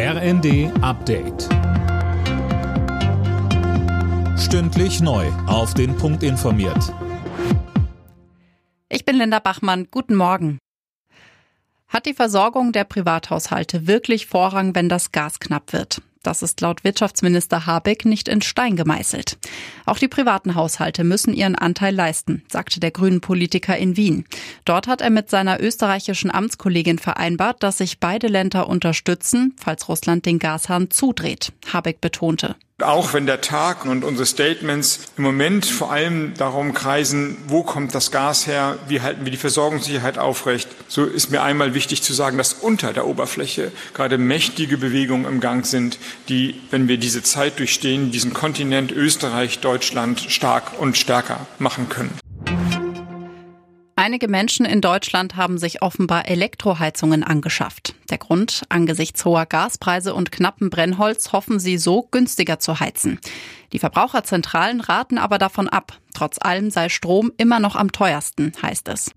RND Update. Stündlich neu. Auf den Punkt informiert. Ich bin Linda Bachmann. Guten Morgen. Hat die Versorgung der Privathaushalte wirklich Vorrang, wenn das Gas knapp wird? Das ist laut Wirtschaftsminister Habeck nicht in Stein gemeißelt. Auch die privaten Haushalte müssen ihren Anteil leisten, sagte der grünen Politiker in Wien. Dort hat er mit seiner österreichischen Amtskollegin vereinbart, dass sich beide Länder unterstützen, falls Russland den Gashahn zudreht. Habeck betonte. Auch wenn der Tag und unsere Statements im Moment vor allem darum kreisen, wo kommt das Gas her, wie halten wir die Versorgungssicherheit aufrecht, so ist mir einmal wichtig zu sagen, dass unter der Oberfläche gerade mächtige Bewegungen im Gang sind, die, wenn wir diese Zeit durchstehen, diesen Kontinent Österreich, Deutschland stark und stärker machen können. Einige Menschen in Deutschland haben sich offenbar Elektroheizungen angeschafft. Der Grund, angesichts hoher Gaspreise und knappen Brennholz hoffen sie so günstiger zu heizen. Die Verbraucherzentralen raten aber davon ab. Trotz allem sei Strom immer noch am teuersten, heißt es.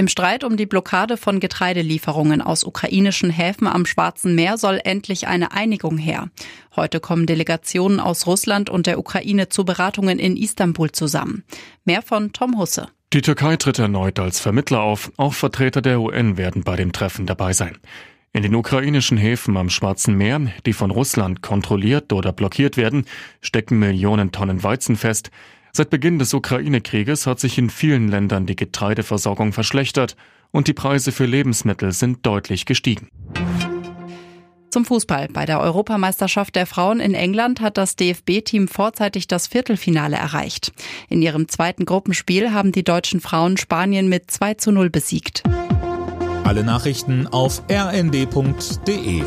Im Streit um die Blockade von Getreidelieferungen aus ukrainischen Häfen am Schwarzen Meer soll endlich eine Einigung her. Heute kommen Delegationen aus Russland und der Ukraine zu Beratungen in Istanbul zusammen. Mehr von Tom Husse. Die Türkei tritt erneut als Vermittler auf. Auch Vertreter der UN werden bei dem Treffen dabei sein. In den ukrainischen Häfen am Schwarzen Meer, die von Russland kontrolliert oder blockiert werden, stecken Millionen Tonnen Weizen fest. Seit Beginn des Ukraine-Krieges hat sich in vielen Ländern die Getreideversorgung verschlechtert und die Preise für Lebensmittel sind deutlich gestiegen. Zum Fußball. Bei der Europameisterschaft der Frauen in England hat das DFB-Team vorzeitig das Viertelfinale erreicht. In ihrem zweiten Gruppenspiel haben die deutschen Frauen Spanien mit 2 zu 0 besiegt. Alle Nachrichten auf rnd.de